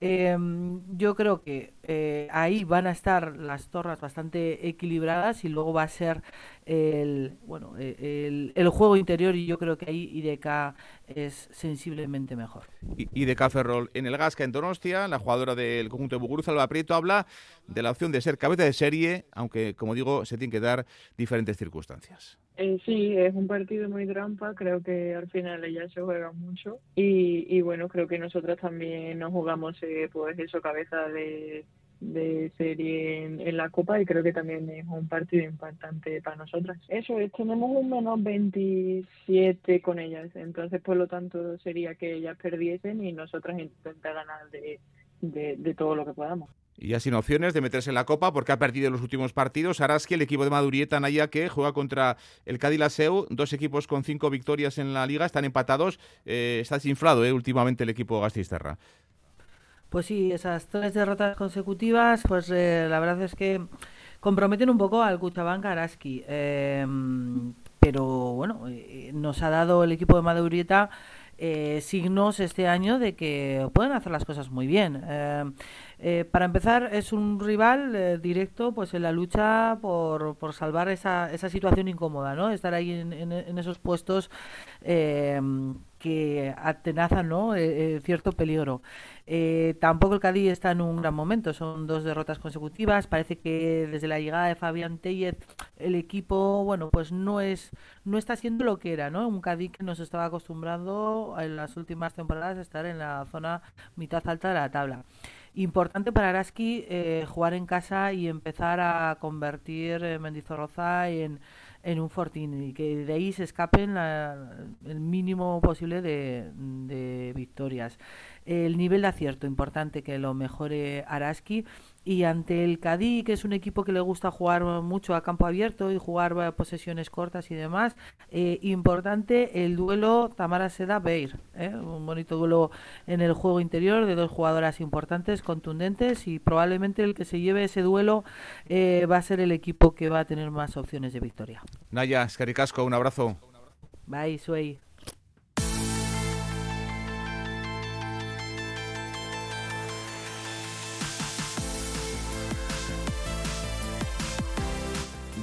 em, yo creo que eh, ahí van a estar las torres bastante equilibradas y luego va a ser el bueno el, el juego interior y yo creo que ahí IDK es sensiblemente mejor. IDK Ferrol en el Gasca en Donostia, la jugadora del conjunto de Buguruza, Alba Prieto, habla de la opción de ser cabeza de serie, aunque como digo, se tienen que dar diferentes circunstancias. Eh, sí, es un partido muy trampa, creo que al final ella se juega mucho y, y bueno, creo que nosotros también nos jugamos eh, pues eso, cabeza de de serie en, la Copa y creo que también es un partido importante para nosotras. Eso es, tenemos un menos 27 con ellas, entonces por lo tanto sería que ellas perdiesen y nosotras intentar ganar de, de, todo lo que podamos. Y ya sin opciones de meterse en la Copa porque ha perdido los últimos partidos. Araski, el equipo de Madurieta Naya, que juega contra el Cádiz Laseu, dos equipos con cinco victorias en la Liga, están empatados. Eh, está desinflado eh, últimamente el equipo Gastisterra. Pues sí, esas tres derrotas consecutivas, pues eh, la verdad es que comprometen un poco al Cuchabanca Araski. Eh, pero bueno, nos ha dado el equipo de Madurieta eh, signos este año de que pueden hacer las cosas muy bien. Eh, eh, para empezar, es un rival directo pues en la lucha por, por salvar esa, esa situación incómoda, ¿no? Estar ahí en, en esos puestos que atenazan ¿no? Eh, eh, cierto peligro. Eh, tampoco el Cádiz está en un gran momento, son dos derrotas consecutivas. Parece que desde la llegada de Fabián Tellez el equipo, bueno, pues no es no está siendo lo que era, ¿no? Un Cádiz que nos estaba acostumbrando en las últimas temporadas a estar en la zona mitad alta de la tabla. Importante para Araski jugar en casa y empezar a convertir Mendizorroza en en un fortín y que de ahí se escapen el mínimo posible de victorias. El nivel de acierto, importante que lo mejore Araski y ante el Cadí, que es un equipo que le gusta jugar mucho a campo abierto y jugar eh, posesiones cortas y demás, eh, importante el duelo Tamara Seda-Beir, ¿eh? un bonito duelo en el juego interior de dos jugadoras importantes, contundentes y probablemente el que se lleve ese duelo va a ser el equipo que va a tener más opciones de victoria. Naya, Escaricasco, un abrazo. Bye, Suey.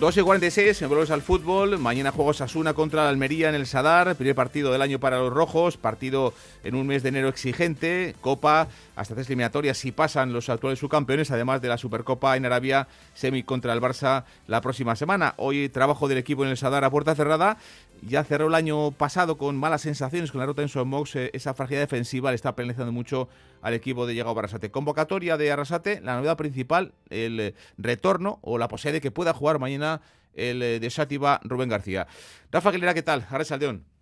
2 y 46, en al fútbol. Mañana juega Sasuna contra la Almería en el Sadar. Primer partido del año para los rojos. Partido en un mes de enero exigente. Copa hasta tres eliminatorias si pasan los actuales subcampeones. Además de la Supercopa en Arabia, semi contra el Barça la próxima semana. Hoy trabajo del equipo en el Sadar a puerta cerrada ya cerró el año pasado con malas sensaciones con la ruta en Somox. Eh, esa fragilidad defensiva le está penalizando mucho al equipo de Llegado Arrasate. Convocatoria de Arrasate, la novedad principal, el eh, retorno o la posibilidad de que pueda jugar mañana el eh, de Sátiva Rubén García. Rafa Aguilera, ¿qué tal? Arras Aldeón.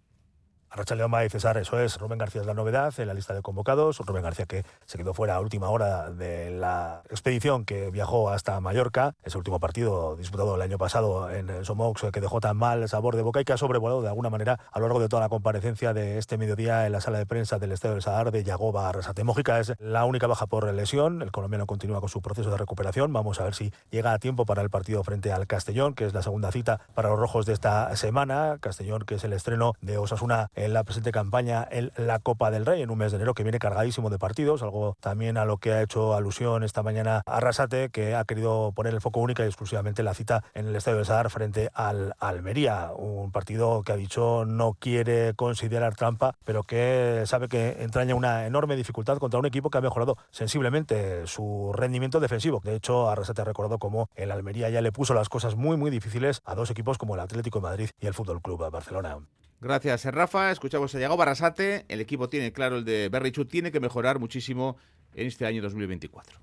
Racha León y César, eso es. Rubén García es la novedad en la lista de convocados. Rubén García que se quedó fuera a última hora de la expedición que viajó hasta Mallorca. Ese último partido disputado el año pasado en Somox que dejó tan mal sabor de boca y que ha sobrevolado de alguna manera a lo largo de toda la comparecencia de este mediodía en la sala de prensa del Estadio del Sadar de Yagoba Arrasate. Mójica es la única baja por lesión. El colombiano continúa con su proceso de recuperación. Vamos a ver si llega a tiempo para el partido frente al Castellón, que es la segunda cita para los rojos de esta semana. Castellón, que es el estreno de Osasuna la presente campaña en la Copa del Rey en un mes de enero que viene cargadísimo de partidos, algo también a lo que ha hecho alusión esta mañana Arrasate, que ha querido poner el foco única y exclusivamente la cita en el Estadio de Sadar frente al Almería, un partido que ha dicho no quiere considerar trampa, pero que sabe que entraña una enorme dificultad contra un equipo que ha mejorado sensiblemente su rendimiento defensivo. De hecho, Arrasate ha recordado cómo el Almería ya le puso las cosas muy muy difíciles a dos equipos como el Atlético de Madrid y el Fútbol Club Barcelona. Gracias, Rafa. Escuchamos a Yago Barrasate. El equipo tiene claro el de Berrichu, tiene que mejorar muchísimo en este año 2024.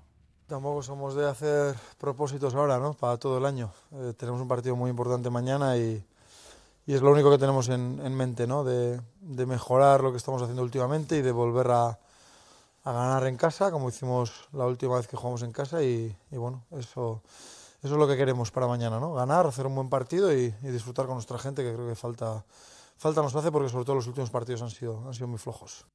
Tampoco somos de hacer propósitos ahora, ¿no? Para todo el año. Eh, tenemos un partido muy importante mañana y, es lo único que tenemos en, mente, ¿no? De, mejorar lo que estamos haciendo últimamente y de volver a, ganar en casa, como hicimos la última vez que jugamos en casa. Y, bueno, eso, eso es lo que queremos para mañana, ¿no? Ganar, hacer un buen partido y, y disfrutar con nuestra gente, que creo que falta falta nos hace porque sobre todo los últimos partidos han sido, han sido muy flojos.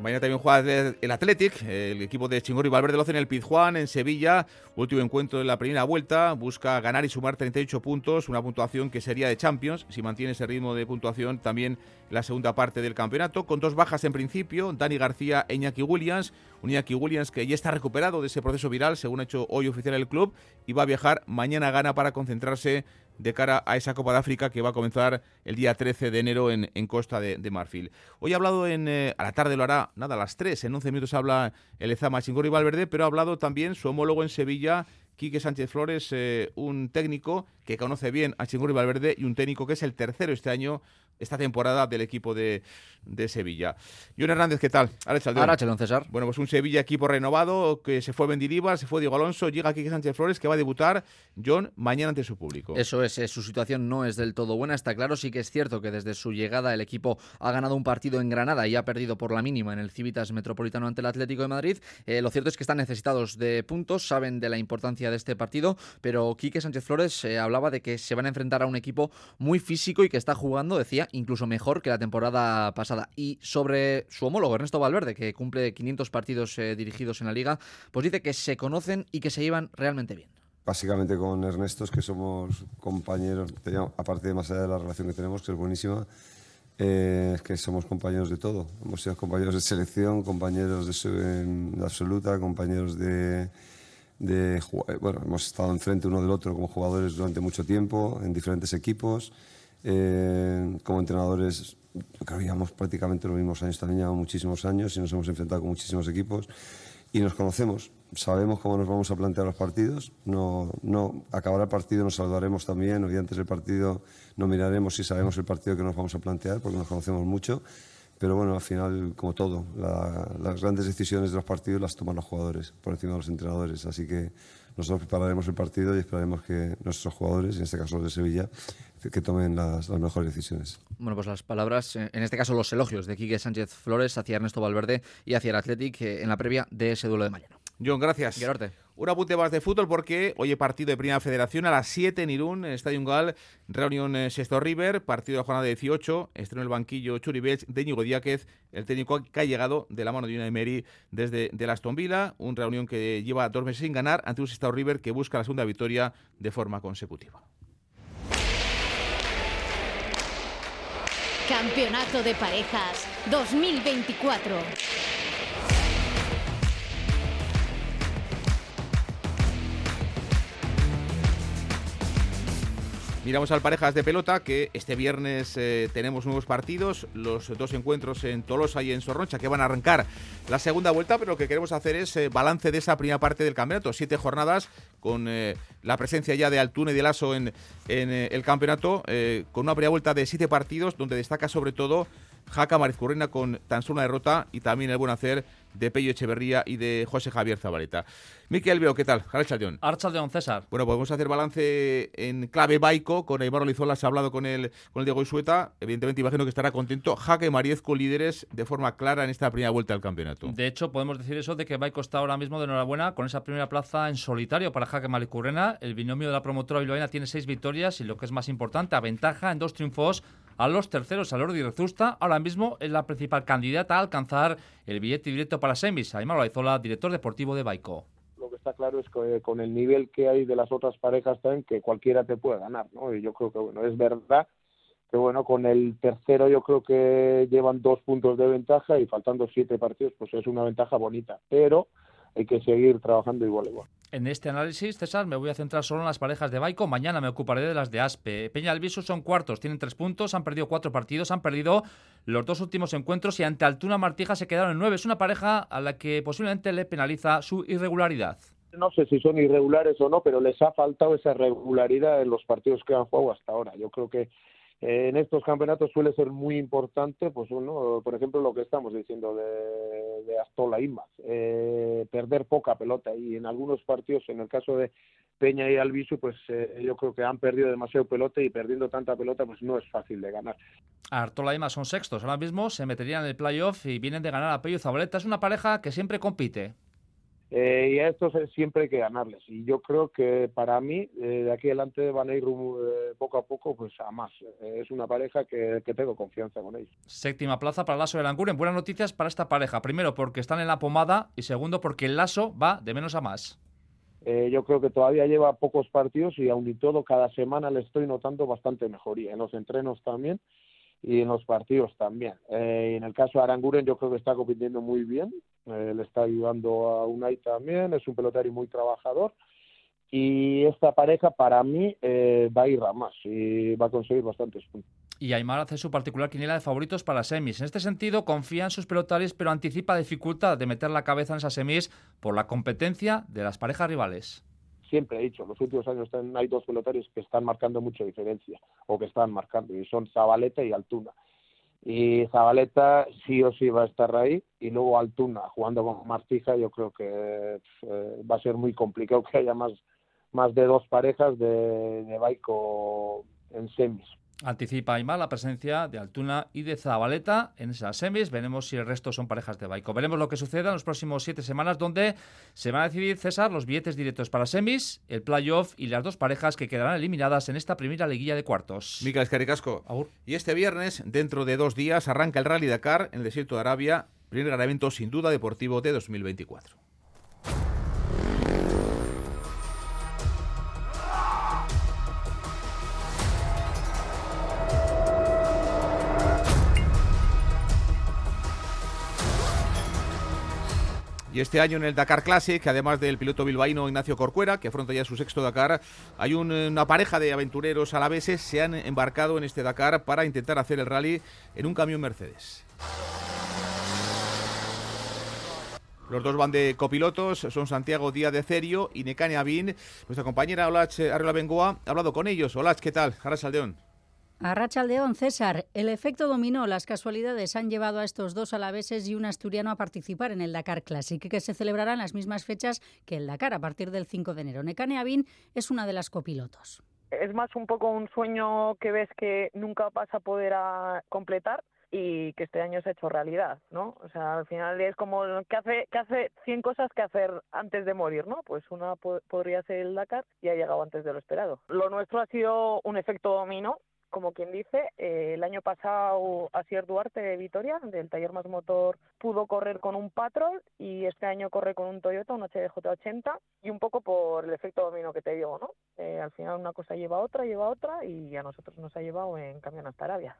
Mañana también juega el Athletic, el equipo de Chingorri Valverde Loza en el Pizjuán, en Sevilla. Último encuentro de la primera vuelta. Busca ganar y sumar 38 puntos, una puntuación que sería de Champions, si mantiene ese ritmo de puntuación también la segunda parte del campeonato. Con dos bajas en principio, Dani García e Iñaki Williams. Un Iñaki Williams que ya está recuperado de ese proceso viral, según ha hecho hoy oficial el club, y va a viajar mañana gana para concentrarse de cara a esa Copa de África que va a comenzar el día 13 de enero en, Costa de, Marfil. Hoy ha hablado en, eh, a la tarde, lo hará, nada, a las 3, en 11 minutos habla el Ezama Chingori Valverde, pero ha hablado también su homólogo en Sevilla, Quique Sánchez Flores, eh, un técnico que conoce bien a Chingurri Valverde y un técnico que es el tercero este año, esta temporada del equipo de, de Sevilla. John Hernández, ¿qué tal? Arachalón, César. Bueno, pues un Sevilla equipo renovado, que se fue Mendilibar, se fue Diego Alonso, llega Quique Sánchez Flores, que va a debutar John mañana ante su público. Eso es, eh, su situación no es del todo buena, está claro, sí que es cierto que desde su llegada el equipo ha ganado un partido en Granada y ha perdido por la mínima en el Civitas Metropolitano ante el Atlético de Madrid. Eh, lo cierto es que están necesitados de puntos, saben de la importancia de este partido, pero Quique Sánchez Flores eh, hablaba de que se van a enfrentar a un equipo muy físico y que está jugando, decía, incluso mejor que la temporada pasada. Y sobre su homólogo, Ernesto Valverde, que cumple 500 partidos eh, dirigidos en la liga, pues dice que se conocen y que se llevan realmente bien. Básicamente con Ernesto es que somos compañeros, aparte de más allá de la relación que tenemos, que es buenísima, eh, es que somos compañeros de todo. Hemos sido compañeros de selección, compañeros de, absoluta, compañeros de, de, Bueno, hemos estado enfrente uno del otro como jugadores durante mucho tiempo, en diferentes equipos. Eh, como entrenadores, creo que llevamos prácticamente los mismos años, también llevamos muchísimos años y nos hemos enfrentado con muchísimos equipos y nos conocemos. Sabemos cómo nos vamos a plantear los partidos. No, no acabará el partido, nos saludaremos también. Hoy antes del partido no miraremos si sabemos el partido que nos vamos a plantear, porque nos conocemos mucho. Pero bueno, al final, como todo, las grandes decisiones de los partidos las toman los jugadores por encima de los entrenadores. Así que nosotros prepararemos el partido y esperaremos que nuestros jugadores, en este caso los de Sevilla, que tomen las, mejores decisiones. Bueno, pues las palabras, en este caso los elogios de Quique Sánchez Flores hacia Ernesto Valverde y hacia el Athletic eh, en la previa de ese duelo de mañana. John, gracias. Un apunte más de fútbol porque hoy partido de Primera Federación a las 7 en Irún, en Estadio Gal, reunión eh, Sexto River, partido de jornada 18, estreno el banquillo Churibech de Íñigo Díaz, el técnico que ha llegado de la mano de una Emery desde de la Aston Villa, una reunión que lleva dos meses sin ganar ante un Sexto River que busca la segunda victoria de forma consecutiva. Campeonato de Parejas 2024. Miramos al parejas de pelota, que este viernes eh, tenemos nuevos partidos, los dos encuentros en Tolosa y en Sorroncha, que van a arrancar la segunda vuelta, pero lo que queremos hacer es eh, balance de esa primera parte del campeonato. Siete jornadas con eh, la presencia ya de Altuna y de Lasso en, en el campeonato, con una primera vuelta de siete partidos, donde destaca sobre todo Jaca Marizcurrena con tan solo una derrota y también el buen hacer de Pello Echeverría y de José Javier Zabaleta. Miquel Veo, ¿qué tal? Archaldeón. Archaldeón, César. Bueno, podemos hacer balance en clave baico. Con Aymar Olizola se ha hablado con el, con el Diego Isueta. Evidentemente, imagino que estará contento. Jaque Mariezco líderes de forma clara en esta primera vuelta del campeonato. De hecho, podemos decir eso de que Baico está ahora mismo de enhorabuena con esa primera plaza en solitario para Jaque Malicurrena. El binomio de la promotora bilbaína tiene seis victorias y lo que es más importante, aventaja en dos triunfos a los terceros, al Ordi Rezusta. Ahora mismo es la principal candidata a alcanzar el billete directo para semis. Aymar Aizola, director deportivo de Baico. Lo que está claro es que eh, con el nivel que hay de las otras parejas también, que cualquiera te puede ganar, ¿no? Y yo creo que, bueno, es verdad que, bueno, con el tercero yo creo que llevan dos puntos de ventaja y faltando siete partidos, pues es una ventaja bonita. Pero hay que seguir trabajando igual igual. En este análisis, César, me voy a centrar solo en las parejas de Baico. Mañana me ocuparé de las de Aspe. Peña Alviso son cuartos, tienen tres puntos, han perdido cuatro partidos, han perdido los dos últimos encuentros y ante Altuna Martija se quedaron en nueve. Es una pareja a la que posiblemente le penaliza su irregularidad. No sé si son irregulares o no, pero les ha faltado esa regularidad en los partidos que han jugado hasta ahora. Yo creo que en estos campeonatos suele ser muy importante, pues uno, por ejemplo, lo que estamos diciendo de, de Astola Imaz, eh, perder poca pelota y en algunos partidos, en el caso de Peña y Albisu, pues eh, yo creo que han perdido demasiado pelota y perdiendo tanta pelota, pues no es fácil de ganar. Artola Imaz son sextos, ahora mismo se meterían en el playoff y vienen de ganar a Pello Zabaleta. Es una pareja que siempre compite. Eh, y a estos siempre hay que ganarles. Y yo creo que para mí, eh, de aquí adelante van a ir eh, poco a poco pues a más. es una pareja que, tengo confianza con ellos. Séptima plaza para Lasso de Languren. Buenas noticias para esta pareja. Primero, porque están en la pomada. Y segundo, porque el Lasso va de menos a más. yo creo que todavía lleva pocos partidos y aun y todo, cada semana le estoy notando bastante mejoría. En los entrenos también y en los partidos también. Eh, en el caso de Aranguren yo creo que está compitiendo muy bien, eh, le está ayudando a Unai también, es un pelotario muy trabajador y esta pareja para mí eh, va a ir a más y va a conseguir bastantes puntos. Y Aymar hace su particular quiniela de favoritos para semis. En este sentido, confía en sus pelotarios, pero anticipa dificultad de meter la cabeza en esas semis por la competencia de las parejas rivales siempre he dicho, en los últimos años hay dos pelotarios que están marcando mucha diferencia, o que están marcando, y son Zabaleta y Altuna. Y Zabaleta sí o sí va a estar ahí, y luego Altuna jugando con Martija, yo creo que eh, va a ser muy complicado que haya más, más de dos parejas de, de Baico en semis. Anticipa Aymar la presencia de Altuna y de Zabaleta en esas semis. Veremos si el resto son parejas de Baico. Veremos lo que suceda en los próximos siete semanas, donde se van a decidir, César, los billetes directos para semis, el playoff y las dos parejas que quedarán eliminadas en esta primera liguilla de cuartos. Mica Escaricasco. Y este viernes, dentro de dos días, arranca el Rally Dakar en el desierto de Arabia, primer gran evento sin duda deportivo de 2024. Y este año en el Dakar Classic, además del piloto bilbaíno Ignacio Corcuera, que afronta ya su sexto Dakar, hay una pareja de aventureros alaveses se han embarcado en este Dakar para intentar hacer el rally en un camión Mercedes. Los dos van de copilotos, son Santiago Díaz de Cerio y Necane Abin. Nuestra compañera Olach Arreola Bengoa ha hablado con ellos. Olach, ¿qué tal? Jara Saldeón. A Rachaldeón, César, el efecto dominó. Las casualidades han llevado a estos dos alaveses y un asturiano a participar en el Dakar Classic, que se celebrará en las mismas fechas que el Dakar, a partir del 5 de enero. Nekane Abin es una de las copilotos. Es más un poco un sueño que ves que nunca vas a poder completar y que este año se ha hecho realidad, ¿no? O sea, al final es como que hace que hace 100 cosas que hacer antes de morir, ¿no? Pues una podría ser el Dakar y ha llegado antes de lo esperado. Lo nuestro ha sido un efecto dominó, como quien dice, eh, el año pasado Asier Duarte de Vitoria, del taller más motor, pudo correr con un Patrol y este año corre con un Toyota, un HDJ80 y un poco por el efecto dominó que te digo, ¿no? Eh, al final una cosa lleva a otra, lleva a otra y a nosotros nos ha llevado en camión hasta Arabia.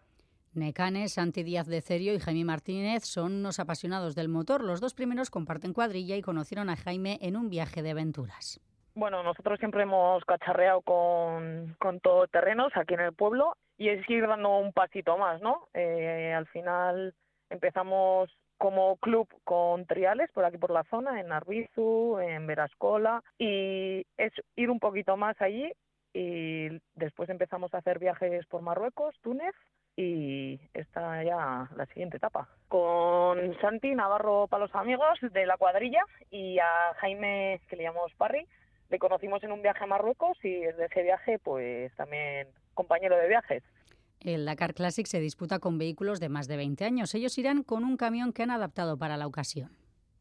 Necanes, Santi Díaz de Cerio y Jaime Martínez son unos apasionados del motor. Los dos primeros comparten cuadrilla y conocieron a Jaime en un viaje de aventuras. Bueno, nosotros siempre hemos cacharreado con, con todoterrenos aquí en el pueblo y es ir dando un pasito más, ¿no? Eh, al final empezamos como club con triales por aquí por la zona, en Arbizu, en Verascola, y es ir un poquito más allí y después empezamos a hacer viajes por Marruecos, Túnez y está ya la siguiente etapa. Con Santi Navarro para los amigos de la cuadrilla y a Jaime, que le llamamos Parry, le conocimos en un viaje a Marruecos y desde ese viaje pues también compañero de viajes. El Dakar Classic se disputa con vehículos de más de 20 años. Ellos irán con un camión que han adaptado para la ocasión.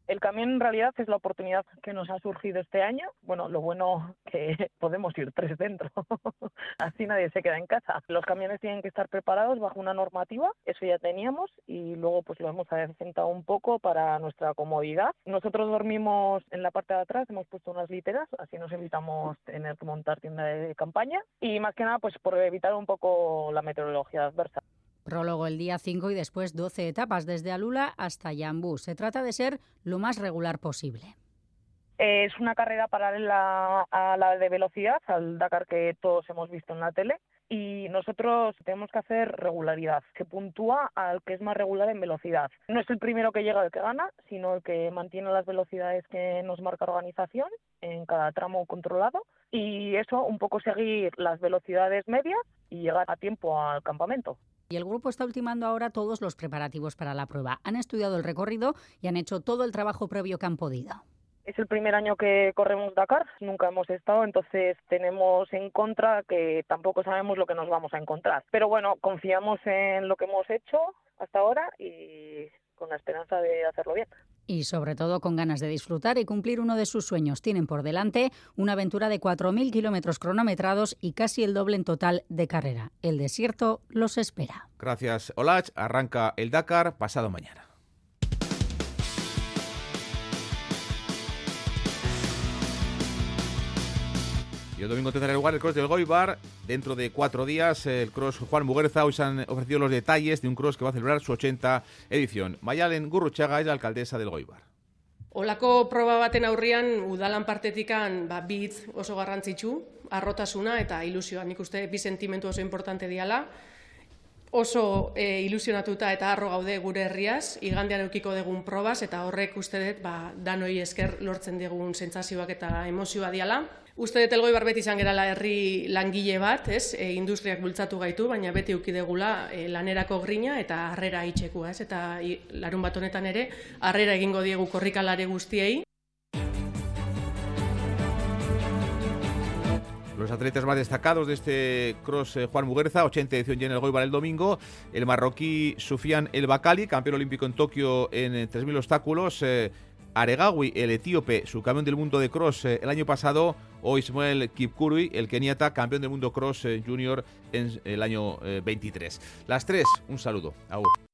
El camión en realidad es la oportunidad que nos ha surgido este año. Bueno, lo bueno que podemos ir tres dentro, así nadie se queda en casa. Los camiones tienen que estar preparados bajo una normativa, eso ya teníamos y luego pues lo hemos acrecentado un poco para nuestra comodidad. Nosotros dormimos en la parte de atrás, hemos puesto unas literas, así nos evitamos tener que montar tienda de campaña y más que nada pues por evitar un poco la meteorología adversa. Prólogo el día 5 y después 12 etapas desde Alula hasta Yambú. Se trata de ser lo más regular posible. Es una carrera paralela a la de velocidad, al Dakar que todos hemos visto en la tele, y nosotros tenemos que hacer regularidad. Se puntúa al que es más regular en velocidad. No es el primero que llega el que gana, sino el que mantiene las velocidades que nos marca la organización en cada tramo controlado. Y eso, un poco seguir las velocidades medias y llegar a tiempo al campamento. Y el grupo está ultimando ahora todos los preparativos para la prueba. Han estudiado el recorrido y han hecho todo el trabajo previo que han podido. Es el primer año que corremos Dakar, nunca hemos estado, entonces tenemos en contra que tampoco sabemos lo que nos vamos a encontrar. Pero bueno, confiamos en lo que hemos hecho hasta ahora y con la esperanza de hacerlo bien y sobre todo con ganas de disfrutar y cumplir uno de sus sueños. Tienen por delante una aventura de 4.000 kilómetros cronometrados y casi el doble en total de carrera. El desierto los espera. Gracias, Olach. Arranca el Dakar pasado mañana. Y el domingo tendrá lugar el cross del Goibar. Dentro de cuatro días, el cross Juan Muguerza. Hoy se han ofrecido los detalles de un cross que va a celebrar su 80 edición. Mayalen Gurruchaga es la alcaldesa del Goibar. Olako proba baten aurrian udalan partetikan ba, bitz oso garrantzitsu, arrotasuna eta ilusioa. Nik uste bi sentimentu oso importante diala. Oso e, ilusionatuta eta arro gaude gure herriaz, igandean eukiko degun probaz, eta horrek uste dut ba, danoi esker lortzen digun sentsazioak eta emozioa diala. Uste dut elgoi barbet izan gerala herri langile bat, ez? E, industriak bultzatu gaitu, baina beti ukidegula e, lanerako grina eta harrera itxeku, ez? Eta larun bat honetan ere, harrera egingo diegu korrikalare guztiei. Los atletas más destacados de este cross eh, Juan Muguerza, 80 edición ya en el Goibar el domingo. El marroquí Sufian El Bakali, campeón olímpico en Tokio en 3.000 obstáculos. Eh, Aregawi, el etíope, su campeón del mundo de cross eh, el año pasado. O Ismael Kipkurui, el keniata, campeón del mundo cross junior en el año 23. Las tres, un saludo. Aur.